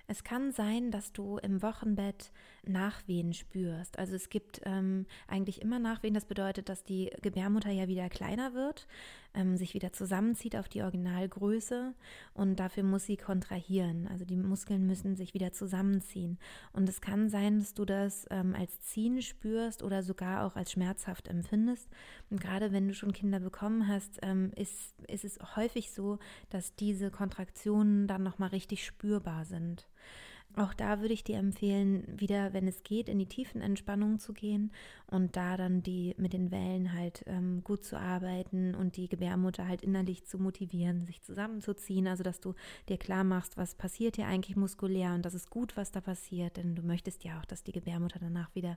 Es kann sein, dass du im Wochenbett Nachwehen spürst. Also es gibt ähm, eigentlich immer Nachwehen. Das bedeutet, dass die Gebärmutter ja wieder kleiner wird, ähm, sich wieder zusammenzieht auf die Originalgröße und dafür muss sie kontrahieren. Also die Muskeln müssen sich wieder zusammenziehen. Und es kann sein, dass du das ähm, als Ziehen spürst oder sogar auch als schmerzhaft empfindest. Und gerade wenn du schon Kinder bekommen hast, ähm, ist, ist es häufig so, dass diese Kontraktionen dann nochmal richtig spürbar sind. Auch da würde ich dir empfehlen, wieder, wenn es geht, in die tiefen Entspannung zu gehen und da dann die mit den Wellen halt ähm, gut zu arbeiten und die Gebärmutter halt innerlich zu motivieren, sich zusammenzuziehen, also dass du dir klar machst, was passiert hier eigentlich muskulär und das ist gut, was da passiert, denn du möchtest ja auch, dass die Gebärmutter danach wieder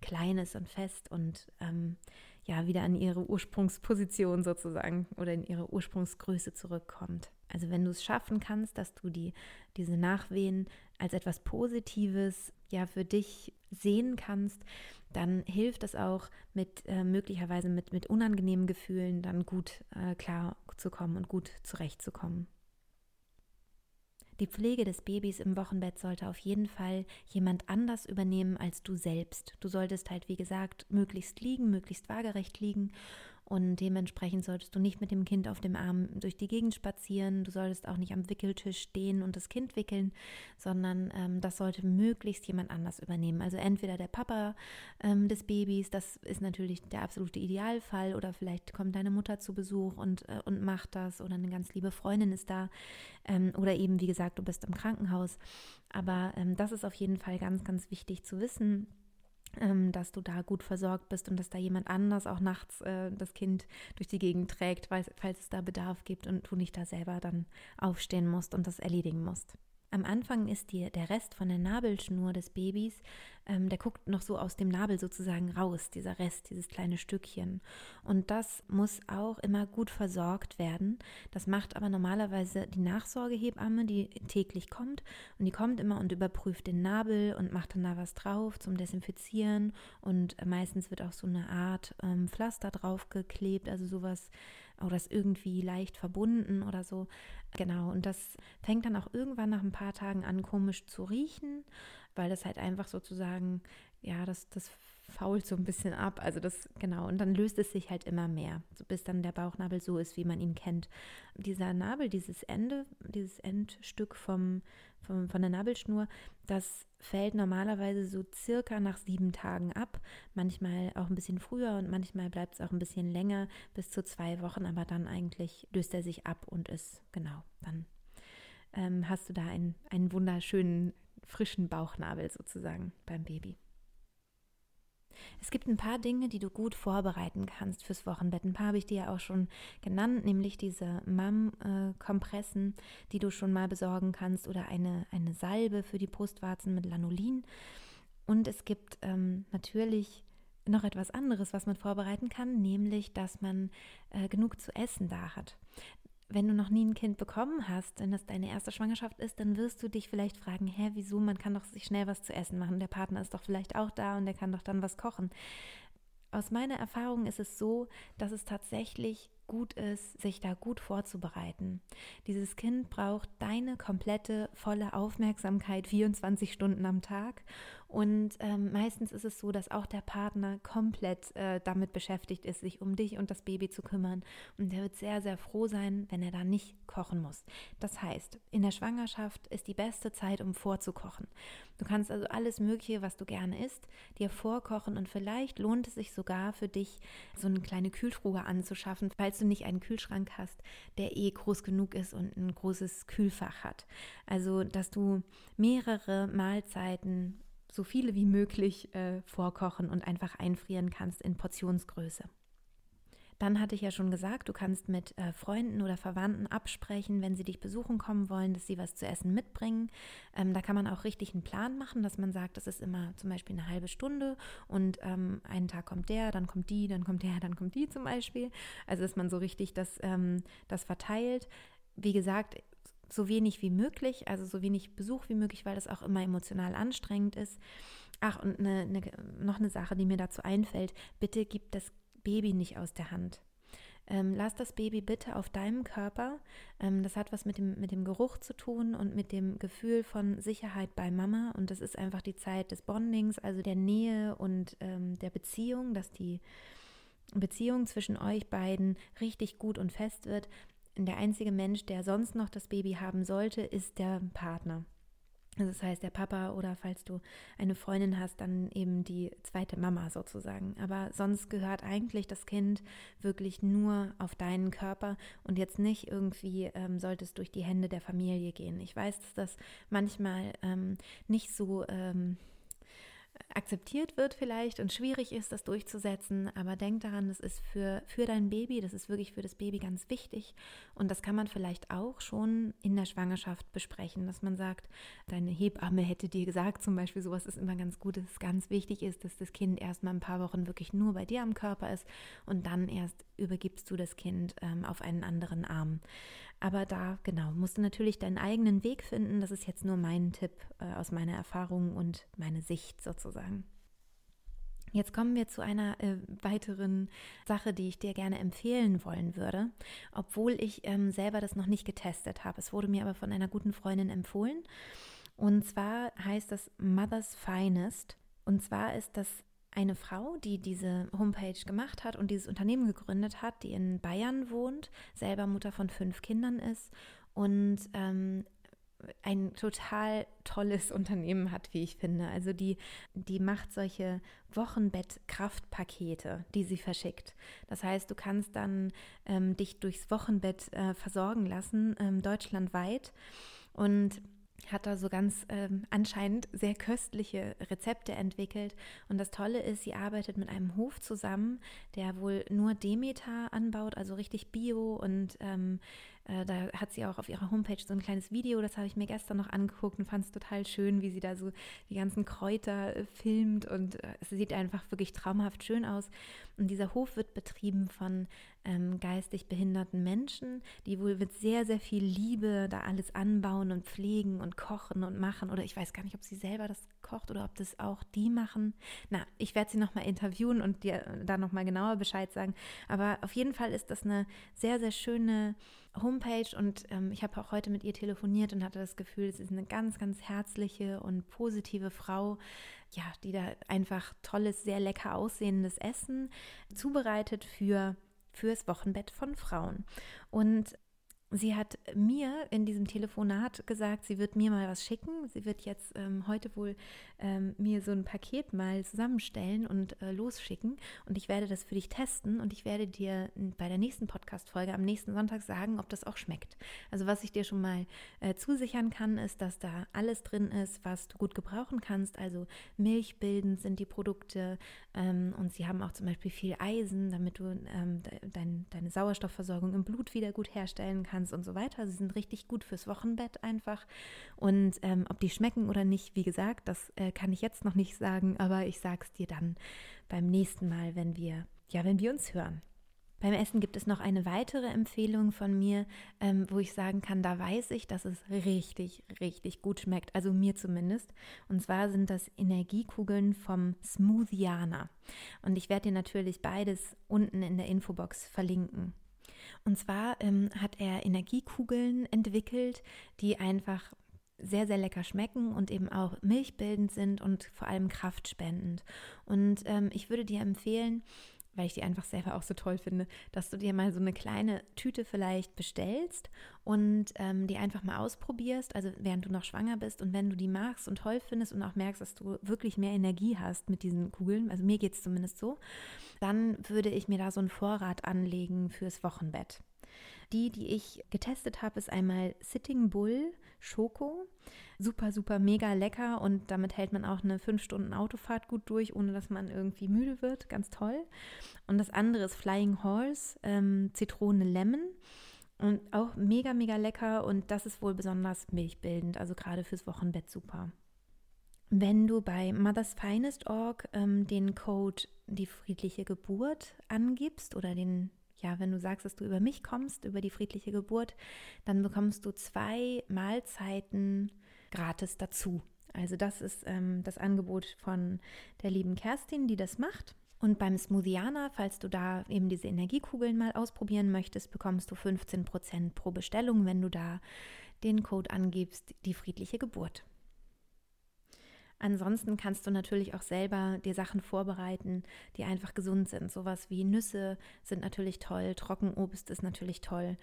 klein ist und fest und ähm, ja wieder an ihre Ursprungsposition sozusagen oder in ihre Ursprungsgröße zurückkommt. Also wenn du es schaffen kannst, dass du die, diese Nachwehen als etwas Positives ja für dich sehen kannst, dann hilft es auch mit äh, möglicherweise mit, mit unangenehmen Gefühlen dann gut äh, klar zu kommen und gut zurechtzukommen. Die Pflege des Babys im Wochenbett sollte auf jeden Fall jemand anders übernehmen als du selbst. Du solltest halt, wie gesagt, möglichst liegen, möglichst waagerecht liegen und dementsprechend solltest du nicht mit dem Kind auf dem Arm durch die Gegend spazieren. Du solltest auch nicht am Wickeltisch stehen und das Kind wickeln, sondern ähm, das sollte möglichst jemand anders übernehmen. Also entweder der Papa ähm, des Babys, das ist natürlich der absolute Idealfall, oder vielleicht kommt deine Mutter zu Besuch und, äh, und macht das, oder eine ganz liebe Freundin ist da, ähm, oder eben, wie gesagt, du bist im Krankenhaus. Aber ähm, das ist auf jeden Fall ganz, ganz wichtig zu wissen dass du da gut versorgt bist und dass da jemand anders auch nachts äh, das Kind durch die Gegend trägt, falls es da Bedarf gibt und du nicht da selber dann aufstehen musst und das erledigen musst. Am Anfang ist dir der Rest von der Nabelschnur des Babys, ähm, der guckt noch so aus dem Nabel sozusagen raus, dieser Rest, dieses kleine Stückchen. Und das muss auch immer gut versorgt werden. Das macht aber normalerweise die Nachsorgehebamme, die täglich kommt. Und die kommt immer und überprüft den Nabel und macht dann da was drauf zum Desinfizieren. Und meistens wird auch so eine Art ähm, Pflaster draufgeklebt, also sowas oder ist irgendwie leicht verbunden oder so. Genau, und das fängt dann auch irgendwann nach ein paar Tagen an, komisch zu riechen, weil das halt einfach sozusagen, ja, das, das fault so ein bisschen ab. Also das, genau, und dann löst es sich halt immer mehr, bis dann der Bauchnabel so ist, wie man ihn kennt. Dieser Nabel, dieses Ende, dieses Endstück vom, vom, von der Nabelschnur, das fällt normalerweise so circa nach sieben Tagen ab. Manchmal auch ein bisschen früher und manchmal bleibt es auch ein bisschen länger, bis zu zwei Wochen, aber dann eigentlich löst er sich ab und ist genau dann ähm, hast du da einen, einen wunderschönen, frischen Bauchnabel sozusagen beim Baby. Es gibt ein paar Dinge, die du gut vorbereiten kannst fürs Wochenbett. Ein paar habe ich dir ja auch schon genannt, nämlich diese Mam-Kompressen, die du schon mal besorgen kannst oder eine, eine Salbe für die Brustwarzen mit Lanolin. Und es gibt ähm, natürlich noch etwas anderes, was man vorbereiten kann, nämlich, dass man äh, genug zu essen da hat wenn du noch nie ein Kind bekommen hast, wenn das deine erste Schwangerschaft ist, dann wirst du dich vielleicht fragen, hä, wieso, man kann doch sich schnell was zu essen machen. Der Partner ist doch vielleicht auch da und der kann doch dann was kochen. Aus meiner Erfahrung ist es so, dass es tatsächlich gut ist, sich da gut vorzubereiten. Dieses Kind braucht deine komplette, volle Aufmerksamkeit 24 Stunden am Tag und ähm, meistens ist es so, dass auch der Partner komplett äh, damit beschäftigt ist, sich um dich und das Baby zu kümmern. Und er wird sehr, sehr froh sein, wenn er da nicht kochen muss. Das heißt, in der Schwangerschaft ist die beste Zeit, um vorzukochen. Du kannst also alles Mögliche, was du gerne isst, dir vorkochen und vielleicht lohnt es sich sogar für dich, so eine kleine Kühltruhe anzuschaffen, falls du nicht einen Kühlschrank hast, der eh groß genug ist und ein großes Kühlfach hat. Also, dass du mehrere Mahlzeiten so viele wie möglich äh, vorkochen und einfach einfrieren kannst in Portionsgröße. Dann hatte ich ja schon gesagt, du kannst mit äh, Freunden oder Verwandten absprechen, wenn sie dich besuchen kommen wollen, dass sie was zu essen mitbringen. Ähm, da kann man auch richtig einen Plan machen, dass man sagt, das ist immer zum Beispiel eine halbe Stunde und ähm, einen Tag kommt der, dann kommt die, dann kommt der, dann kommt die zum Beispiel. Also dass man so richtig das, ähm, das verteilt. Wie gesagt, so wenig wie möglich, also so wenig Besuch wie möglich, weil das auch immer emotional anstrengend ist. Ach, und eine, eine, noch eine Sache, die mir dazu einfällt, bitte gib das Baby nicht aus der Hand. Ähm, lass das Baby bitte auf deinem Körper. Ähm, das hat was mit dem, mit dem Geruch zu tun und mit dem Gefühl von Sicherheit bei Mama. Und das ist einfach die Zeit des Bondings, also der Nähe und ähm, der Beziehung, dass die Beziehung zwischen euch beiden richtig gut und fest wird der einzige Mensch, der sonst noch das Baby haben sollte, ist der Partner. Also das heißt, der Papa oder falls du eine Freundin hast, dann eben die zweite Mama sozusagen. Aber sonst gehört eigentlich das Kind wirklich nur auf deinen Körper und jetzt nicht irgendwie ähm, sollte es durch die Hände der Familie gehen. Ich weiß, dass das manchmal ähm, nicht so ähm, akzeptiert wird vielleicht und schwierig ist, das durchzusetzen. Aber denk daran, das ist für, für dein Baby, das ist wirklich für das Baby ganz wichtig. Und das kann man vielleicht auch schon in der Schwangerschaft besprechen, dass man sagt, deine Hebamme hätte dir gesagt, zum Beispiel, sowas ist immer ganz gut, dass es ganz wichtig ist, dass das Kind erst mal ein paar Wochen wirklich nur bei dir am Körper ist und dann erst übergibst du das Kind ähm, auf einen anderen Arm. Aber da, genau, musst du natürlich deinen eigenen Weg finden. Das ist jetzt nur mein Tipp äh, aus meiner Erfahrung und meine Sicht sozusagen. Jetzt kommen wir zu einer äh, weiteren Sache, die ich dir gerne empfehlen wollen würde, obwohl ich ähm, selber das noch nicht getestet habe. Es wurde mir aber von einer guten Freundin empfohlen. Und zwar heißt das Mother's Finest. Und zwar ist das eine Frau, die diese Homepage gemacht hat und dieses Unternehmen gegründet hat, die in Bayern wohnt, selber Mutter von fünf Kindern ist und ähm, ein total tolles Unternehmen hat, wie ich finde. Also die, die macht solche Wochenbett-Kraftpakete, die sie verschickt. Das heißt, du kannst dann ähm, dich durchs Wochenbett äh, versorgen lassen, ähm, deutschlandweit. Und hat da so ganz ähm, anscheinend sehr köstliche Rezepte entwickelt. Und das Tolle ist, sie arbeitet mit einem Hof zusammen, der wohl nur Demeter anbaut, also richtig bio und ähm, äh, da hat sie auch auf ihrer Homepage so ein kleines Video, das habe ich mir gestern noch angeguckt und fand es total schön, wie sie da so die ganzen Kräuter äh, filmt und äh, es sieht einfach wirklich traumhaft schön aus. Und dieser Hof wird betrieben von ähm, geistig behinderten Menschen, die wohl mit sehr, sehr viel Liebe da alles anbauen und pflegen und kochen und machen. Oder ich weiß gar nicht, ob sie selber das kocht oder ob das auch die machen. Na, ich werde sie nochmal interviewen und dir da nochmal genauer Bescheid sagen. Aber auf jeden Fall ist das eine sehr, sehr schöne Homepage und ähm, ich habe auch heute mit ihr telefoniert und hatte das Gefühl, es ist eine ganz, ganz herzliche und positive Frau, ja, die da einfach tolles, sehr lecker aussehendes Essen zubereitet für fürs Wochenbett von Frauen. Und sie hat mir in diesem Telefonat gesagt, sie wird mir mal was schicken. Sie wird jetzt ähm, heute wohl ähm, mir so ein Paket mal zusammenstellen und äh, losschicken. Und ich werde das für dich testen und ich werde dir bei der nächsten Podcast-Folge am nächsten Sonntag sagen, ob das auch schmeckt. Also was ich dir schon mal äh, zusichern kann, ist, dass da alles drin ist, was du gut gebrauchen kannst. Also milchbildend sind die Produkte ähm, und sie haben auch zum Beispiel viel Eisen, damit du ähm, dein, deine Sauerstoffversorgung im Blut wieder gut herstellen kannst und so weiter. Sie sind richtig gut fürs Wochenbett einfach. Und ähm, ob die schmecken oder nicht, wie gesagt, das äh, kann ich jetzt noch nicht sagen, aber ich sage es dir dann beim nächsten Mal, wenn wir, ja, wenn wir uns hören. Beim Essen gibt es noch eine weitere Empfehlung von mir, ähm, wo ich sagen kann, da weiß ich, dass es richtig, richtig gut schmeckt. Also mir zumindest. Und zwar sind das Energiekugeln vom Smoothiana. Und ich werde dir natürlich beides unten in der Infobox verlinken. Und zwar ähm, hat er Energiekugeln entwickelt, die einfach sehr, sehr lecker schmecken und eben auch milchbildend sind und vor allem kraftspendend. Und ähm, ich würde dir empfehlen, weil ich die einfach selber auch so toll finde, dass du dir mal so eine kleine Tüte vielleicht bestellst und ähm, die einfach mal ausprobierst, also während du noch schwanger bist und wenn du die magst und toll findest und auch merkst, dass du wirklich mehr Energie hast mit diesen Kugeln, also mir geht es zumindest so, dann würde ich mir da so einen Vorrat anlegen fürs Wochenbett. Die, die ich getestet habe, ist einmal Sitting Bull Schoko. Super, super, mega lecker und damit hält man auch eine 5 Stunden Autofahrt gut durch, ohne dass man irgendwie müde wird. Ganz toll. Und das andere ist Flying Horse, ähm, Zitrone Lemon. Und auch mega, mega lecker und das ist wohl besonders milchbildend, also gerade fürs Wochenbett super. Wenn du bei Mother's Finest Org ähm, den Code die friedliche Geburt angibst oder den ja, wenn du sagst, dass du über mich kommst, über die friedliche Geburt, dann bekommst du zwei Mahlzeiten gratis dazu. Also das ist ähm, das Angebot von der lieben Kerstin, die das macht. Und beim Smoothiana, falls du da eben diese Energiekugeln mal ausprobieren möchtest, bekommst du 15% pro Bestellung, wenn du da den Code angibst, die friedliche Geburt. Ansonsten kannst du natürlich auch selber dir Sachen vorbereiten, die einfach gesund sind. Sowas wie Nüsse sind natürlich toll, Trockenobst ist natürlich toll.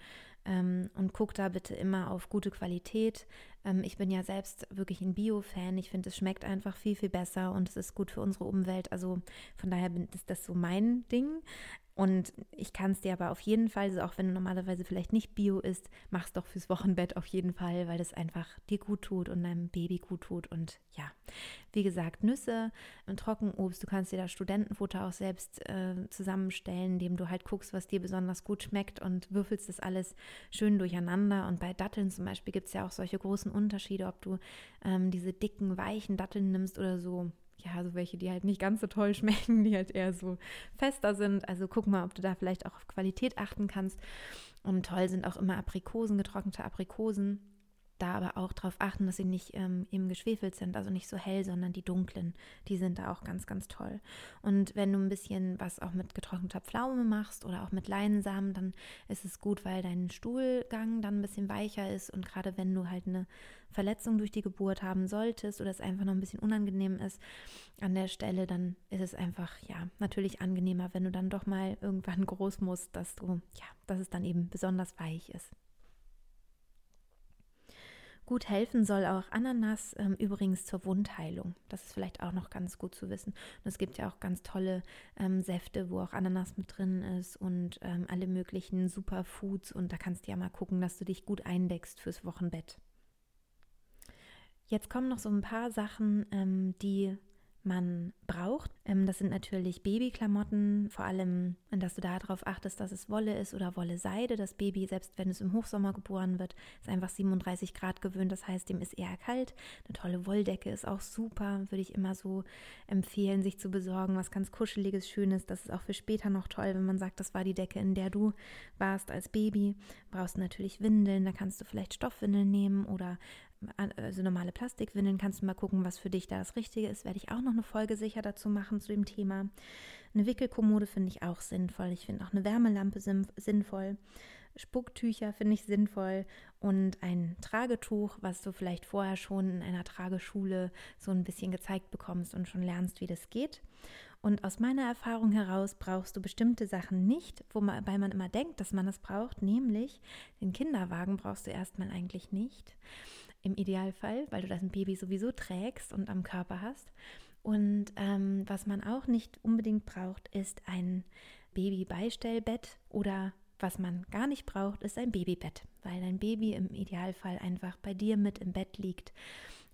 Ähm, und guck da bitte immer auf gute Qualität. Ähm, ich bin ja selbst wirklich ein Bio-Fan. Ich finde, es schmeckt einfach viel, viel besser und es ist gut für unsere Umwelt. Also von daher ist das so mein Ding. Und ich kann es dir aber auf jeden Fall, also auch wenn du normalerweise vielleicht nicht Bio isst, mach's doch fürs Wochenbett auf jeden Fall, weil das einfach dir gut tut und deinem Baby gut tut. Und ja, wie gesagt, Nüsse und Trockenobst, du kannst dir da Studentenfutter auch selbst äh, zusammenstellen, indem du halt guckst, was dir besonders gut schmeckt und würfelst das alles schön durcheinander. Und bei Datteln zum Beispiel gibt es ja auch solche großen Unterschiede, ob du ähm, diese dicken, weichen Datteln nimmst oder so ja, so welche, die halt nicht ganz so toll schmecken, die halt eher so fester sind. Also guck mal, ob du da vielleicht auch auf Qualität achten kannst. Und toll sind auch immer Aprikosen, getrocknete Aprikosen da aber auch darauf achten, dass sie nicht ähm, eben geschwefelt sind, also nicht so hell, sondern die dunklen, die sind da auch ganz, ganz toll. Und wenn du ein bisschen was auch mit getrockneter Pflaume machst oder auch mit Leinsamen, dann ist es gut, weil dein Stuhlgang dann ein bisschen weicher ist und gerade wenn du halt eine Verletzung durch die Geburt haben solltest oder es einfach noch ein bisschen unangenehm ist an der Stelle, dann ist es einfach, ja, natürlich angenehmer, wenn du dann doch mal irgendwann groß musst, dass du, ja, dass es dann eben besonders weich ist. Gut helfen soll auch Ananas ähm, übrigens zur Wundheilung. Das ist vielleicht auch noch ganz gut zu wissen. Und es gibt ja auch ganz tolle ähm, Säfte, wo auch Ananas mit drin ist und ähm, alle möglichen Superfoods. Und da kannst du ja mal gucken, dass du dich gut eindeckst fürs Wochenbett. Jetzt kommen noch so ein paar Sachen, ähm, die man braucht. Ähm, das sind natürlich Babyklamotten, vor allem, dass du darauf achtest, dass es Wolle ist oder Wolle-Seide. Das Baby, selbst wenn es im Hochsommer geboren wird, ist einfach 37 Grad gewöhnt. Das heißt, dem ist eher kalt. Eine tolle Wolldecke ist auch super, würde ich immer so empfehlen, sich zu besorgen. Was ganz kuscheliges, schönes. Das ist auch für später noch toll, wenn man sagt, das war die Decke, in der du warst als Baby. Brauchst natürlich Windeln, da kannst du vielleicht Stoffwindeln nehmen oder also normale Plastikwindeln, kannst du mal gucken, was für dich da das Richtige ist. Werde ich auch noch eine Folge sicher dazu machen zu dem Thema. Eine Wickelkommode finde ich auch sinnvoll. Ich finde auch eine Wärmelampe sinnvoll. Spucktücher finde ich sinnvoll und ein Tragetuch, was du vielleicht vorher schon in einer Trageschule so ein bisschen gezeigt bekommst und schon lernst, wie das geht. Und aus meiner Erfahrung heraus brauchst du bestimmte Sachen nicht, wobei man immer denkt, dass man es braucht, nämlich den Kinderwagen brauchst du erstmal eigentlich nicht. Im Idealfall, weil du das Baby sowieso trägst und am Körper hast. Und ähm, was man auch nicht unbedingt braucht, ist ein Babybeistellbett oder was man gar nicht braucht, ist ein Babybett, weil dein Baby im Idealfall einfach bei dir mit im Bett liegt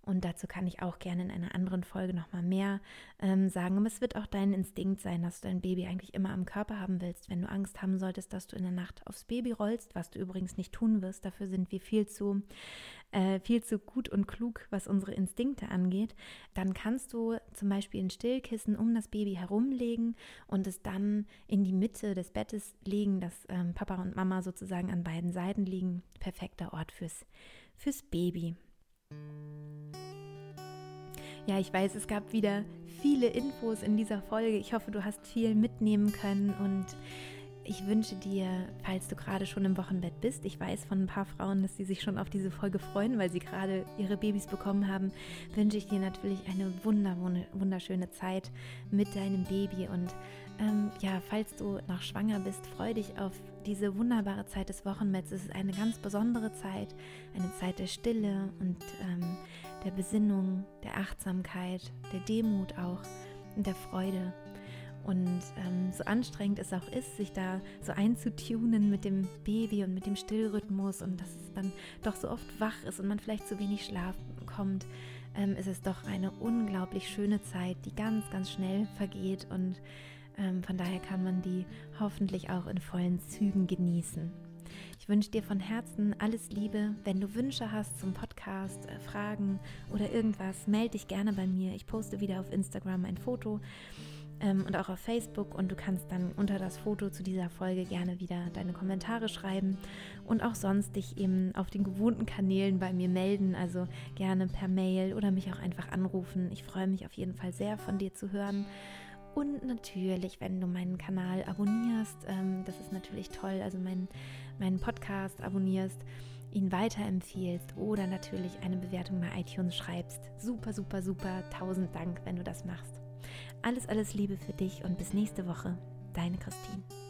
und dazu kann ich auch gerne in einer anderen Folge nochmal mehr ähm, sagen. Aber es wird auch dein Instinkt sein, dass du dein Baby eigentlich immer am Körper haben willst. Wenn du Angst haben solltest, dass du in der Nacht aufs Baby rollst, was du übrigens nicht tun wirst, dafür sind wir viel zu, äh, viel zu gut und klug, was unsere Instinkte angeht, dann kannst du zum Beispiel ein Stillkissen um das Baby herumlegen und es dann in die Mitte des Bettes legen, dass ähm, Papa und Mama sozusagen an beiden Seiten liegen. Perfekter Ort fürs, fürs Baby. Ja, ich weiß, es gab wieder viele Infos in dieser Folge. Ich hoffe, du hast viel mitnehmen können und ich wünsche dir, falls du gerade schon im Wochenbett bist, ich weiß von ein paar Frauen, dass sie sich schon auf diese Folge freuen, weil sie gerade ihre Babys bekommen haben, wünsche ich dir natürlich eine wunder, wunderschöne Zeit mit deinem Baby und ähm, ja, falls du noch schwanger bist, freu dich auf diese wunderbare Zeit des Wochenbetts. Es ist eine ganz besondere Zeit, eine Zeit der Stille und ähm, der Besinnung, der Achtsamkeit, der Demut auch und der Freude. Und ähm, so anstrengend es auch ist, sich da so einzutunen mit dem Baby und mit dem Stillrhythmus und dass es dann doch so oft wach ist und man vielleicht zu wenig Schlaf kommt, ähm, ist es doch eine unglaublich schöne Zeit, die ganz, ganz schnell vergeht und von daher kann man die hoffentlich auch in vollen Zügen genießen. Ich wünsche dir von Herzen alles Liebe. Wenn du Wünsche hast zum Podcast, äh, Fragen oder irgendwas, melde dich gerne bei mir. Ich poste wieder auf Instagram ein Foto ähm, und auch auf Facebook und du kannst dann unter das Foto zu dieser Folge gerne wieder deine Kommentare schreiben und auch sonst dich eben auf den gewohnten Kanälen bei mir melden, also gerne per Mail oder mich auch einfach anrufen. Ich freue mich auf jeden Fall sehr von dir zu hören. Und natürlich, wenn du meinen Kanal abonnierst, ähm, das ist natürlich toll, also mein, meinen Podcast abonnierst, ihn weiterempfiehlst oder natürlich eine Bewertung bei iTunes schreibst. Super, super, super. Tausend Dank, wenn du das machst. Alles, alles Liebe für dich und bis nächste Woche. Deine Christine.